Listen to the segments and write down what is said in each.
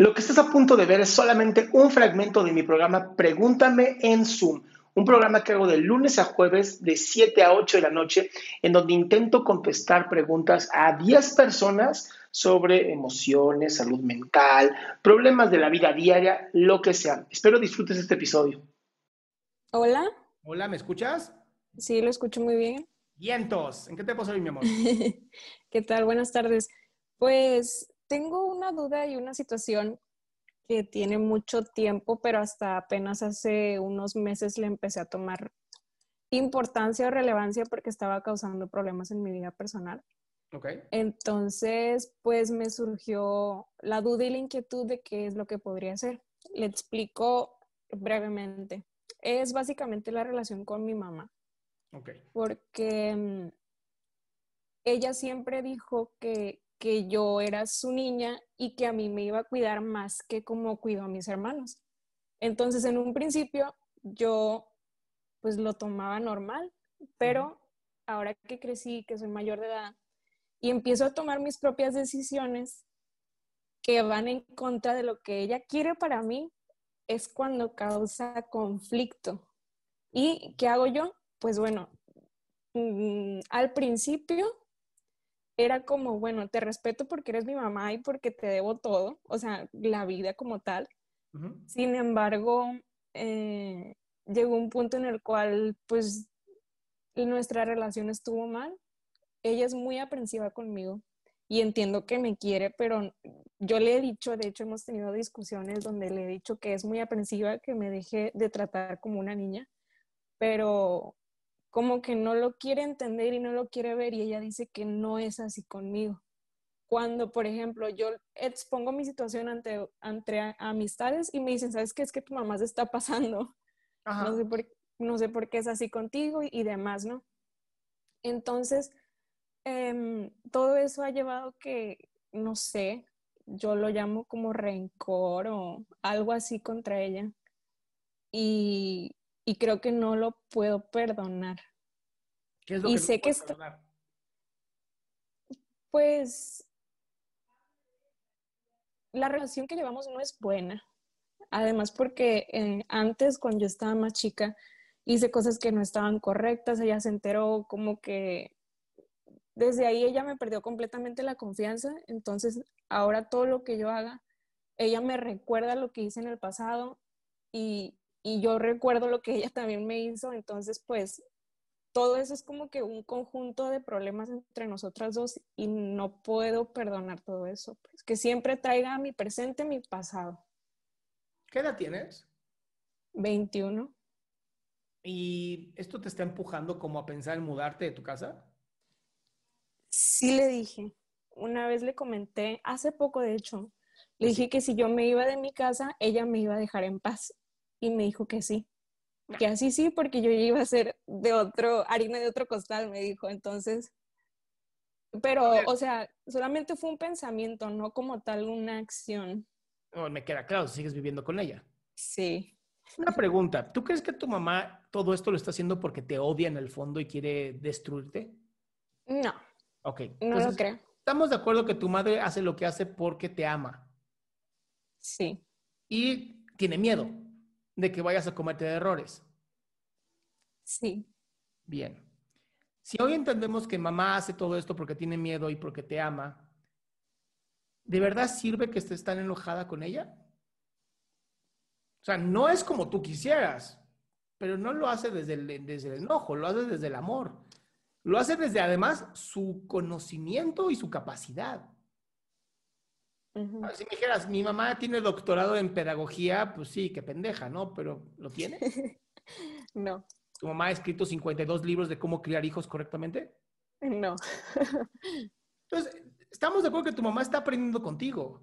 Lo que estás a punto de ver es solamente un fragmento de mi programa Pregúntame en Zoom, un programa que hago de lunes a jueves de 7 a 8 de la noche, en donde intento contestar preguntas a 10 personas sobre emociones, salud mental, problemas de la vida diaria, lo que sea. Espero disfrutes este episodio. Hola. Hola, ¿me escuchas? Sí, lo escucho muy bien. Vientos, ¿en qué te puedo servir, mi amor? ¿Qué tal? Buenas tardes. Pues tengo una duda y una situación que tiene mucho tiempo, pero hasta apenas hace unos meses le empecé a tomar importancia o relevancia porque estaba causando problemas en mi vida personal. Ok. Entonces, pues me surgió la duda y la inquietud de qué es lo que podría hacer. Le explico brevemente. Es básicamente la relación con mi mamá, Ok. porque mm, ella siempre dijo que, que yo era su niña y que a mí me iba a cuidar más que como cuidó a mis hermanos. Entonces, en un principio, yo pues lo tomaba normal, pero ahora que crecí, que soy mayor de edad, y empiezo a tomar mis propias decisiones que van en contra de lo que ella quiere para mí, es cuando causa conflicto. ¿Y qué hago yo? Pues bueno, mm, al principio era como, bueno, te respeto porque eres mi mamá y porque te debo todo, o sea, la vida como tal. Sin embargo, eh, llegó un punto en el cual, pues, nuestra relación estuvo mal. Ella es muy aprensiva conmigo y entiendo que me quiere, pero yo le he dicho, de hecho, hemos tenido discusiones donde le he dicho que es muy aprensiva, que me deje de tratar como una niña, pero como que no lo quiere entender y no lo quiere ver y ella dice que no es así conmigo. Cuando, por ejemplo, yo expongo mi situación ante, ante a- amistades y me dicen, ¿sabes qué? Es que tu mamá se está pasando. Ajá. No sé, por, no sé por qué es así contigo y, y demás, ¿no? Entonces, em, todo eso ha llevado que, no sé, yo lo llamo como rencor o algo así contra ella. Y, y creo que no lo puedo perdonar. ¿Qué es lo y que no sé que puedes esto- perdonar? Pues la relación que llevamos no es buena. Además, porque eh, antes, cuando yo estaba más chica, hice cosas que no estaban correctas, ella se enteró como que desde ahí ella me perdió completamente la confianza, entonces ahora todo lo que yo haga, ella me recuerda lo que hice en el pasado y, y yo recuerdo lo que ella también me hizo, entonces pues todo eso es como que un conjunto de problemas entre nosotras dos y no puedo perdonar todo eso, pues que siempre traiga mi presente mi pasado. ¿Qué edad tienes? 21. ¿Y esto te está empujando como a pensar en mudarte de tu casa? Sí le dije, una vez le comenté, hace poco de hecho, le dije que si yo me iba de mi casa, ella me iba a dejar en paz. Y me dijo que sí. Que así sí, porque yo iba a ser de otro, harina de otro costal, me dijo. Entonces, pero, o sea, solamente fue un pensamiento, no como tal una acción. No, me queda claro, sigues viviendo con ella. Sí. Una pregunta, ¿tú crees que tu mamá todo esto lo está haciendo porque te odia en el fondo y quiere destruirte? No. Ok. No lo creo. Estamos de acuerdo que tu madre hace lo que hace porque te ama. Sí. Y tiene miedo de que vayas a cometer errores. Sí. Bien. Si hoy entendemos que mamá hace todo esto porque tiene miedo y porque te ama, ¿de verdad sirve que estés tan enojada con ella? O sea, no es como tú quisieras, pero no lo hace desde el, desde el enojo, lo hace desde el amor. Lo hace desde además su conocimiento y su capacidad. Si me dijeras, mi mamá tiene doctorado en pedagogía, pues sí, qué pendeja, ¿no? Pero ¿lo tiene? no. ¿Tu mamá ha escrito 52 libros de cómo criar hijos correctamente? No. Entonces, estamos de acuerdo que tu mamá está aprendiendo contigo.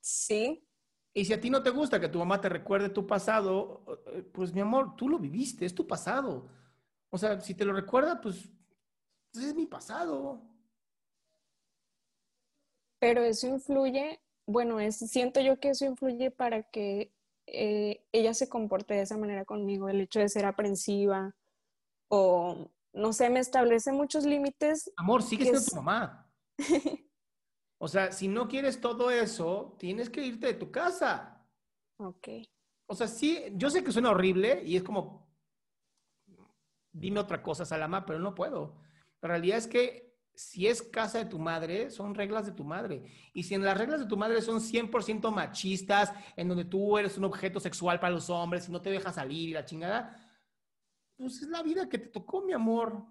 Sí. Y si a ti no te gusta que tu mamá te recuerde tu pasado, eh, pues mi amor, tú lo viviste, es tu pasado. O sea, si te lo recuerda, pues, pues es mi pasado. Pero eso influye, bueno, es, siento yo que eso influye para que eh, ella se comporte de esa manera conmigo, el hecho de ser aprensiva o, no sé, me establece muchos límites. Amor, sigue siendo tu mamá. o sea, si no quieres todo eso, tienes que irte de tu casa. Ok. O sea, sí, yo sé que suena horrible y es como, dime otra cosa, Salama, pero no puedo. La realidad es que si es casa de tu madre, son reglas de tu madre. Y si en las reglas de tu madre son 100% machistas, en donde tú eres un objeto sexual para los hombres y no te dejas salir y la chingada, pues es la vida que te tocó, mi amor.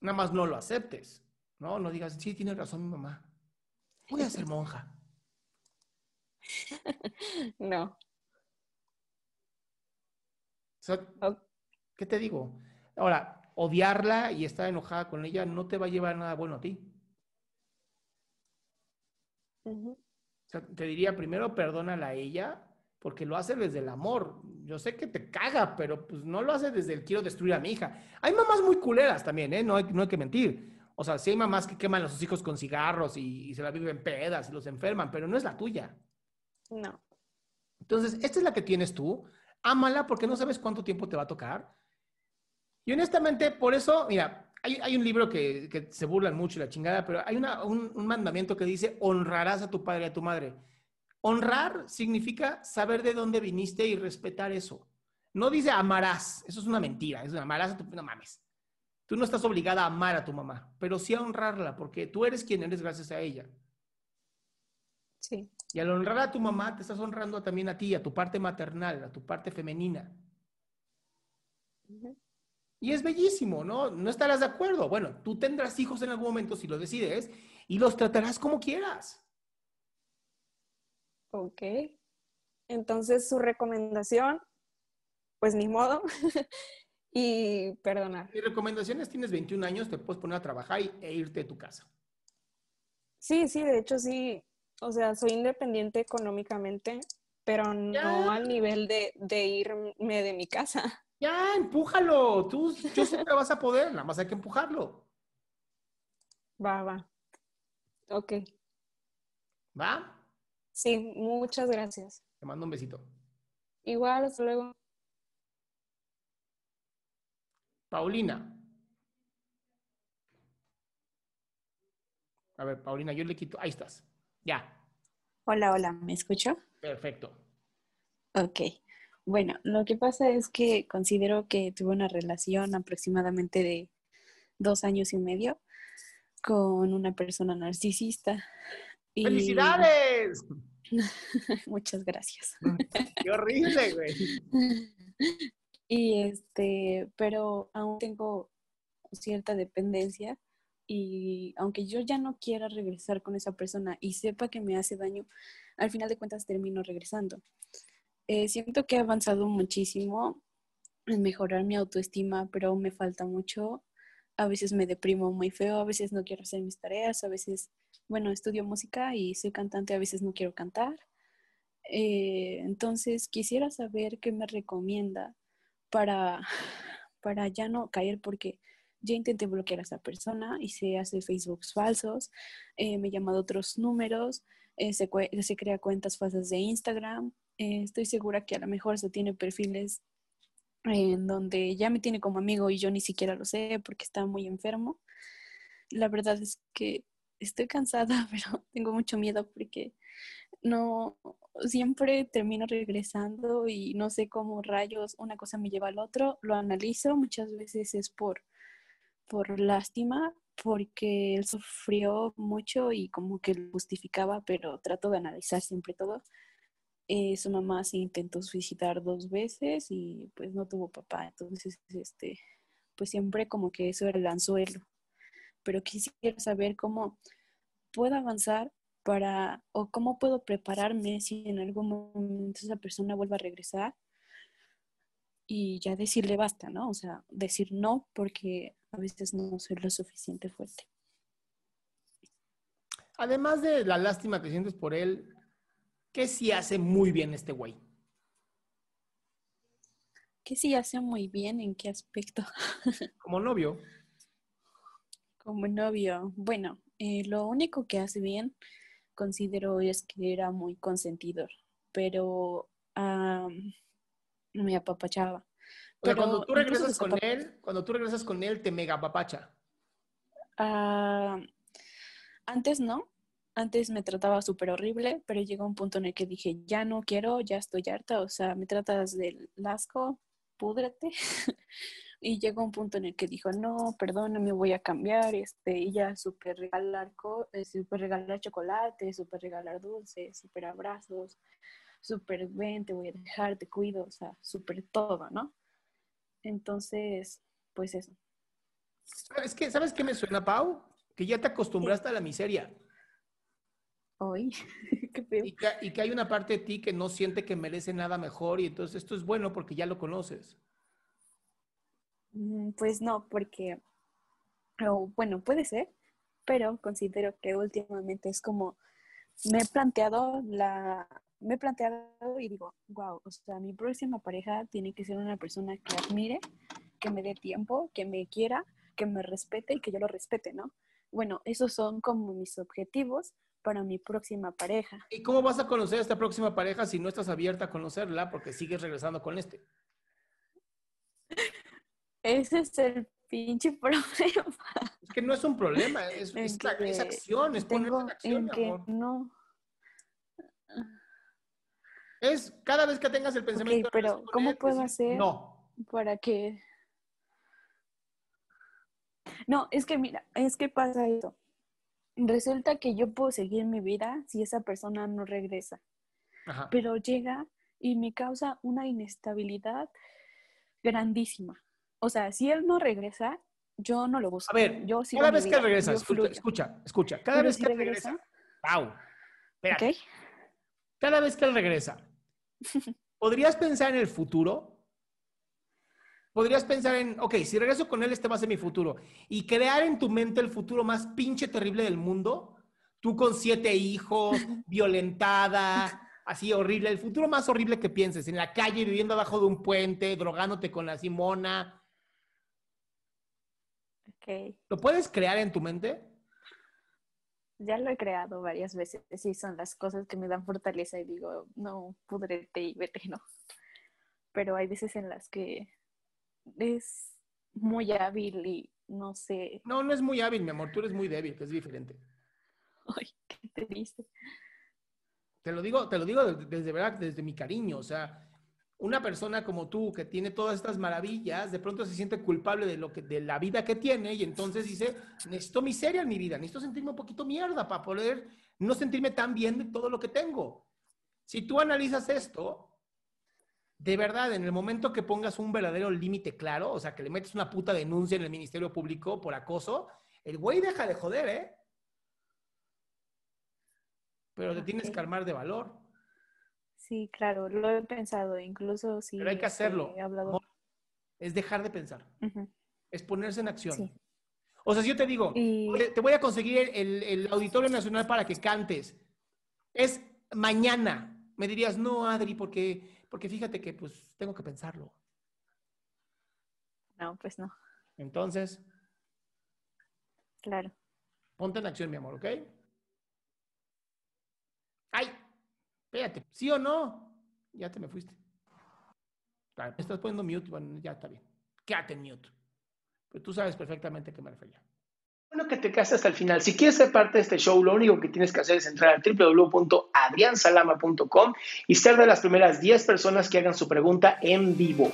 Nada más no lo aceptes, ¿no? No digas, sí, tiene razón mi mamá. Voy a ser monja. no. ¿Qué te digo? Ahora, odiarla y estar enojada con ella no te va a llevar nada bueno a ti. te diría primero perdónala a ella porque lo hace desde el amor. Yo sé que te caga, pero pues no lo hace desde el quiero destruir a mi hija. Hay mamás muy culeras también, ¿eh? No hay, no hay que mentir. O sea, sí hay mamás que queman a sus hijos con cigarros y, y se la viven pedas y los enferman, pero no es la tuya. No. Entonces, esta es la que tienes tú. Ámala porque no sabes cuánto tiempo te va a tocar y honestamente, por eso, mira, hay, un libro que, se burlan mucho la chingada, pero hay un, mandamiento que dice, honrarás a tu padre y a tu madre. Honrar significa saber de dónde viniste y respetar eso. No dice amarás, eso es una mentira, es amarás a tu... No mames. Tú no estás obligada a amar a tu mamá, pero sí a honrarla, porque tú eres quien eres gracias a ella. Sí. Y al honrar a tu mamá, te estás honrando también a ti, a tu parte maternal, a tu parte femenina. Y es bellísimo, ¿no? No estarás de acuerdo. Bueno, tú tendrás hijos en algún momento si lo decides y los tratarás como quieras. Ok. Entonces, su recomendación, pues ni modo. y perdonar. Mi recomendación es, tienes 21 años, te puedes poner a trabajar e irte de tu casa. Sí, sí, de hecho sí. O sea, soy independiente económicamente, pero no al nivel de, de irme de mi casa. Ya, empújalo. Tú, yo siempre vas a poder, nada más hay que empujarlo. Va, va. Ok. ¿Va? Sí, muchas gracias. Te mando un besito. Igual, hasta luego. Paulina. A ver, Paulina, yo le quito. Ahí estás. Ya. Hola, hola, ¿me escucho? Perfecto. Ok. Bueno, lo que pasa es que considero que tuve una relación aproximadamente de dos años y medio con una persona narcisista. ¡Felicidades! Muchas gracias. ¡Qué horrible, güey! Y este, pero aún tengo cierta dependencia y aunque yo ya no quiera regresar con esa persona y sepa que me hace daño, al final de cuentas termino regresando. Eh, siento que he avanzado muchísimo en mejorar mi autoestima, pero me falta mucho. A veces me deprimo muy feo, a veces no quiero hacer mis tareas, a veces, bueno, estudio música y soy cantante, a veces no quiero cantar. Eh, entonces, quisiera saber qué me recomienda para, para ya no caer, porque ya intenté bloquear a esa persona y se hace Facebooks falsos, eh, me llama de otros números, se, se crea cuentas falsas de Instagram, Eh, estoy segura que a lo mejor se tiene perfiles en donde ya me tiene como amigo y yo ni siquiera lo sé porque está muy enfermo. La verdad es que estoy cansada, pero tengo mucho miedo porque no siempre termino regresando y no sé cómo rayos una cosa me lleva al otro. Lo analizo, muchas veces es por, por lástima, porque él sufrió mucho y como que lo justificaba, pero trato de analizar siempre todo. Eh, su mamá se intentó suicidar dos veces y pues no tuvo papá, entonces este, pues siempre como que eso era el anzuelo. Pero quisiera saber cómo puedo avanzar para, o cómo puedo prepararme si en algún momento esa persona vuelva a regresar y ya decirle basta, ¿no? O sea, decir no porque a veces no soy lo suficiente fuerte. Además de la lástima que sientes por él, ¿qué sí hace muy bien este güey? ¿Qué sí hace muy bien? ¿En qué aspecto? Como novio. Como novio. Bueno, eh, lo único que hace bien considero es que era muy consentidor, pero me apapachaba. pero cuando tú regresas con él, cuando tú regresas con él, te mega apapacha. antes no, antes me trataba súper horrible, pero llegó un punto en el que dije, ya no quiero, ya estoy harta, o sea, me tratas del asco, púdrate. Y llegó un punto en el que dijo, no, perdóname, voy a cambiar. Este, y ya súper regalar, eh, super regalar chocolate, súper regalar dulces, súper abrazos, súper ven, te voy a dejar, te cuido, o sea, súper todo, ¿no? Entonces, pues eso. ¿Sabes qué, ¿Sabes qué me suena, Pau? Que ya te acostumbraste a la miseria. Hoy, Y que, y que hay una parte de ti que no siente que merece nada mejor y entonces esto es bueno porque ya lo conoces. Mm, pues no, porque, bueno, puede ser, pero considero que últimamente es como, me he planteado la, me he planteado y digo, wow, o sea, mi próxima pareja tiene que ser una persona que admire, que me dé tiempo, que me quiera, que me respete y que yo lo respete, ¿no? Bueno, esos son como mis objetivos para mi próxima pareja. ¿Y cómo vas a conocer a esta próxima pareja si no estás abierta a conocerla porque sigues regresando con este? Ese es el pinche problema. Es que no es un problema, es, es, acción, es poner en acción, en amor. No. Es cada vez que tengas el pensamiento. pero ¿cómo puedo hacer no. para que... No, es que mira, es que pasa esto. Resulta que yo puedo seguir mi vida si esa persona no regresa. Pero llega y me causa una inestabilidad grandísima. O sea, si él no regresa, yo no lo busco. A ver, yo cada vez que regresa, escucha, escucha, cada vez que él regresa, Pau, espérate. Cada vez que él regresa, ¿podrías pensar en el futuro? Podrías pensar en, ok, si regreso con él, este va a ser mi futuro. Y crear en tu mente el futuro más pinche terrible del mundo. Tú con siete hijos, violentada, así horrible. El futuro más horrible que pienses. En la calle, viviendo abajo de un puente, drogándote con la Simona, ¿Lo puedes crear en tu mente? Ya lo he creado varias veces. Sí, son las cosas que me dan fortaleza y digo, no, pudrete y vete, no. Pero hay veces en las que es muy hábil y no sé. No, no es muy hábil, mi amor. Tú eres muy débil, que es diferente. Ay, qué triste. Te lo digo, te lo digo desde verdad, desde mi cariño. O sea, una persona como tú que tiene todas estas maravillas, de pronto se siente culpable de lo que de la vida que tiene y entonces dice, necesito miseria en mi vida, necesito sentirme un poquito mierda para poder no sentirme tan bien de todo lo que tengo. Si tú analizas esto, de verdad, en el momento que pongas un verdadero límite claro, o sea, que le metes una puta denuncia en el Ministerio Público por acoso, el güey deja de joder, ¿eh? Pero te tienes que armar de valor. Sí, claro, lo he pensado, incluso si... Pero hay que hacerlo. He hablado... Es dejar de pensar. Es ponerse en acción. O sea, si yo te digo, te voy a conseguir el, Auditorio Nacional para que cantes, es mañana. Me dirías, no, Adri, porque, porque fíjate que pues tengo que pensarlo. No, pues no. Entonces. Claro. Ponte en acción, mi amor, ¿ok? ¡Ay! Espérate, ¿sí o no? ya te me fuiste. Me estás poniendo mute, bueno, ya está bien. Quédate en mute. Pero tú sabes perfectamente a qué me refería. Bueno, que te quedaste hasta el final. Si quieres ser parte de este show, lo único que tienes que hacer es entrar a www.adriansalama.com y ser de las primeras 10 personas que hagan su pregunta en vivo.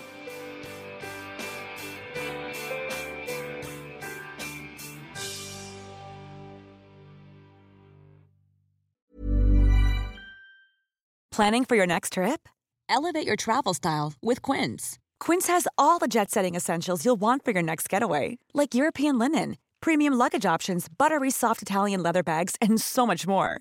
Planning for your next trip? Elevate your travel style with Quince. Quince has all the jet setting essentials you'll want for your next getaway, like European linen, premium luggage options, buttery soft Italian leather bags, and so much more.